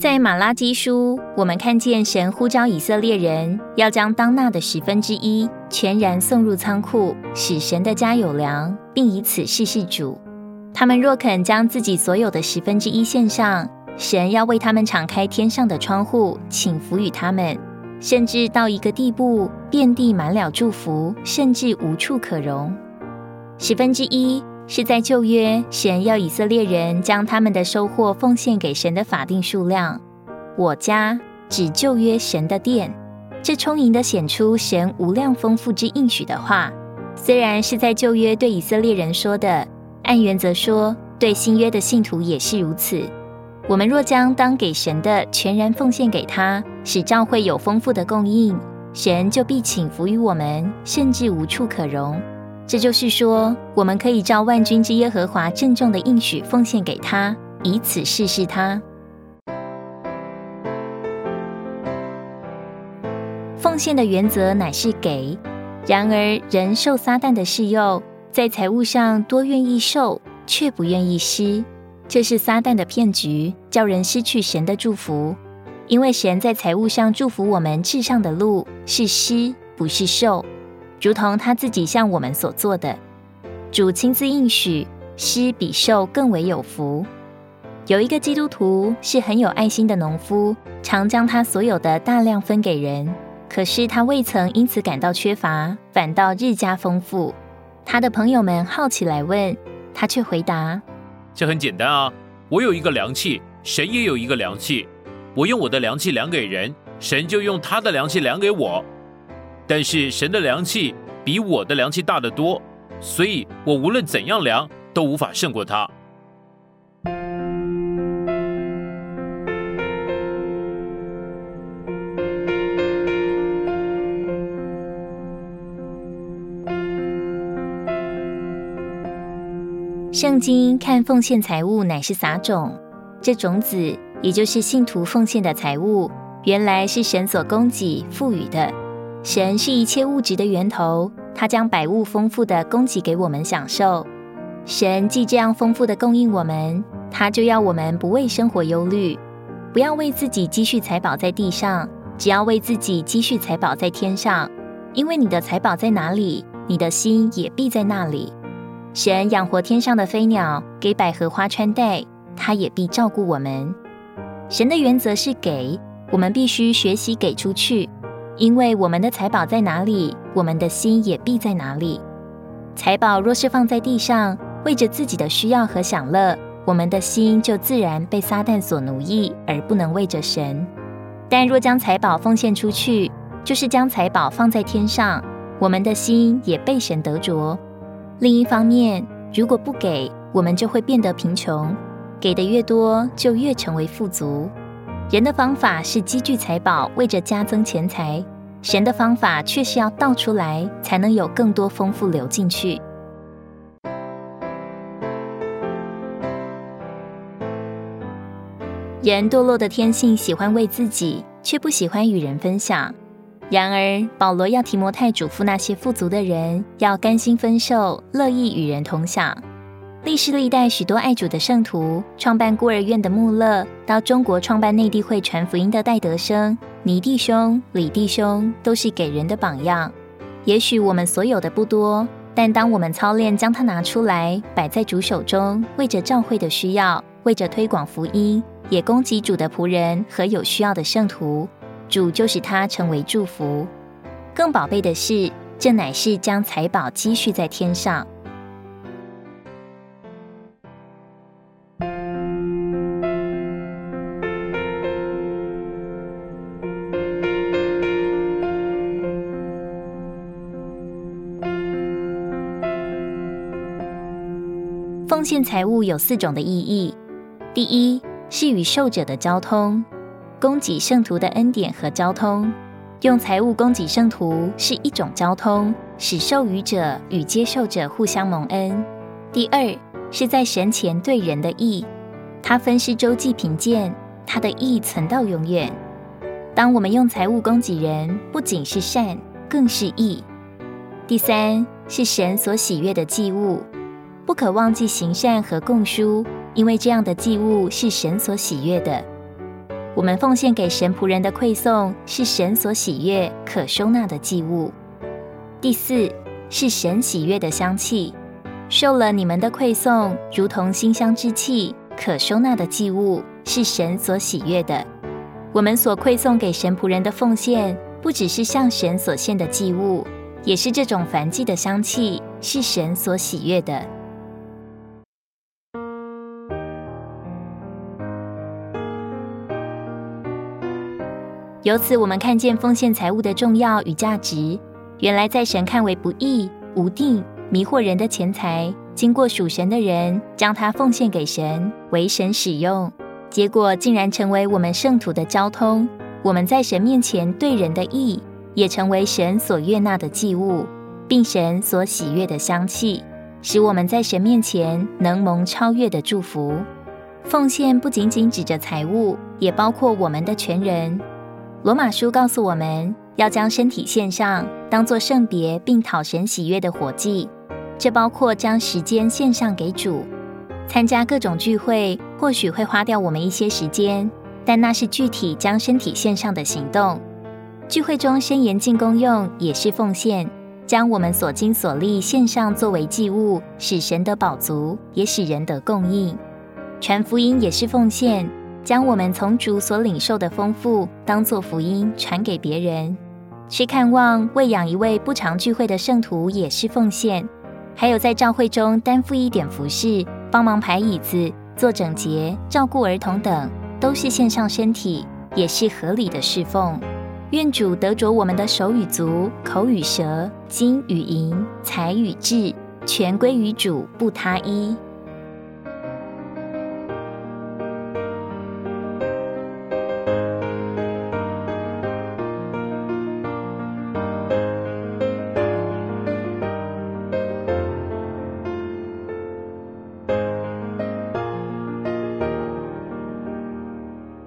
在马拉基书，我们看见神呼召以色列人要将当纳的十分之一全然送入仓库，使神的家有粮，并以此试试主。他们若肯将自己所有的十分之一献上，神要为他们敞开天上的窗户，请福与他们，甚至到一个地步，遍地满了祝福，甚至无处可容。十分之一。是在旧约，神要以色列人将他们的收获奉献给神的法定数量。我家指旧约神的殿，这充盈的显出神无量丰富之应许的话。虽然是在旧约对以色列人说的，按原则说，对新约的信徒也是如此。我们若将当给神的全然奉献给他，使教会有丰富的供应，神就必请服于我们，甚至无处可容。这就是说，我们可以照万军之耶和华郑重的应许奉献给他，以此试试他。奉献的原则乃是给。然而，人受撒旦的试诱，在财务上多愿意受，却不愿意施，这是撒旦的骗局，叫人失去神的祝福。因为神在财务上祝福我们至上的路是施，不是受。如同他自己向我们所做的，主亲自应许，施比受更为有福。有一个基督徒是很有爱心的农夫，常将他所有的大量分给人，可是他未曾因此感到缺乏，反倒日加丰富。他的朋友们好奇来问，他却回答：“这很简单啊，我有一个良器，神也有一个良器，我用我的良器量给人，神就用他的良器量给我。”但是神的良气比我的良气大得多，所以我无论怎样量都无法胜过他。圣经看奉献财物乃是撒种，这种子也就是信徒奉献的财物，原来是神所供给赋予的。神是一切物质的源头，他将百物丰富的供给给我们享受。神既这样丰富的供应我们，他就要我们不为生活忧虑，不要为自己积蓄财宝在地上，只要为自己积蓄财宝在天上。因为你的财宝在哪里，你的心也必在那里。神养活天上的飞鸟，给百合花穿戴，他也必照顾我们。神的原则是给，我们必须学习给出去。因为我们的财宝在哪里，我们的心也必在哪里。财宝若是放在地上，为着自己的需要和享乐，我们的心就自然被撒旦所奴役，而不能为着神。但若将财宝奉献出去，就是将财宝放在天上，我们的心也被神得着。另一方面，如果不给，我们就会变得贫穷；给的越多，就越成为富足。人的方法是积聚财宝，为着加增钱财；神的方法却是要倒出来，才能有更多丰富流进去。人堕落的天性喜欢为自己，却不喜欢与人分享。然而，保罗要提摩太嘱咐那些富足的人，要甘心分受，乐意与人同享。历世历代许多爱主的圣徒，创办孤儿院的穆勒，到中国创办内地会传福音的戴德生、倪弟兄、李弟兄，都是给人的榜样。也许我们所有的不多，但当我们操练将它拿出来，摆在主手中，为着教会的需要，为着推广福音，也供给主的仆人和有需要的圣徒，主就使他成为祝福。更宝贝的是，这乃是将财宝积蓄在天上。奉献财物有四种的意义：第一是与受者的交通，供给圣徒的恩典和交通；用财物供给圣徒是一种交通，使受予者与接受者互相蒙恩。第二是在神前对人的义，他分施周济贫贱，他的义存到永远。当我们用财物供给人，不仅是善，更是义。第三是神所喜悦的祭物。不可忘记行善和供书，因为这样的祭物是神所喜悦的。我们奉献给神仆人的馈送是神所喜悦、可收纳的祭物。第四是神喜悦的香气，受了你们的馈送，如同馨香之气、可收纳的祭物，是神所喜悦的。我们所馈送给神仆人的奉献，不只是向神所献的祭物，也是这种凡祭的香气，是神所喜悦的。由此，我们看见奉献财物的重要与价值。原来，在神看为不义、无定、迷惑人的钱财，经过属神的人将它奉献给神，为神使用，结果竟然成为我们圣徒的交通。我们在神面前对人的义，也成为神所悦纳的祭物，并神所喜悦的香气，使我们在神面前能蒙超越的祝福。奉献不仅仅指着财物，也包括我们的全人。罗马书告诉我们要将身体献上，当作圣别并讨神喜悦的火祭。这包括将时间献上给主。参加各种聚会或许会花掉我们一些时间，但那是具体将身体献上的行动。聚会中申言进功用也是奉献，将我们所经所历献上作为祭物，使神得饱足，也使人得供应。传福音也是奉献。将我们从主所领受的丰富当作福音传给别人，去看望喂养一位不常聚会的圣徒也是奉献，还有在教会中担负一点服饰，帮忙排椅子、做整洁、照顾儿童等，都是献上身体，也是合理的侍奉。愿主得着我们的手与足、口与舌、金与银、财与智，全归于主，不他一。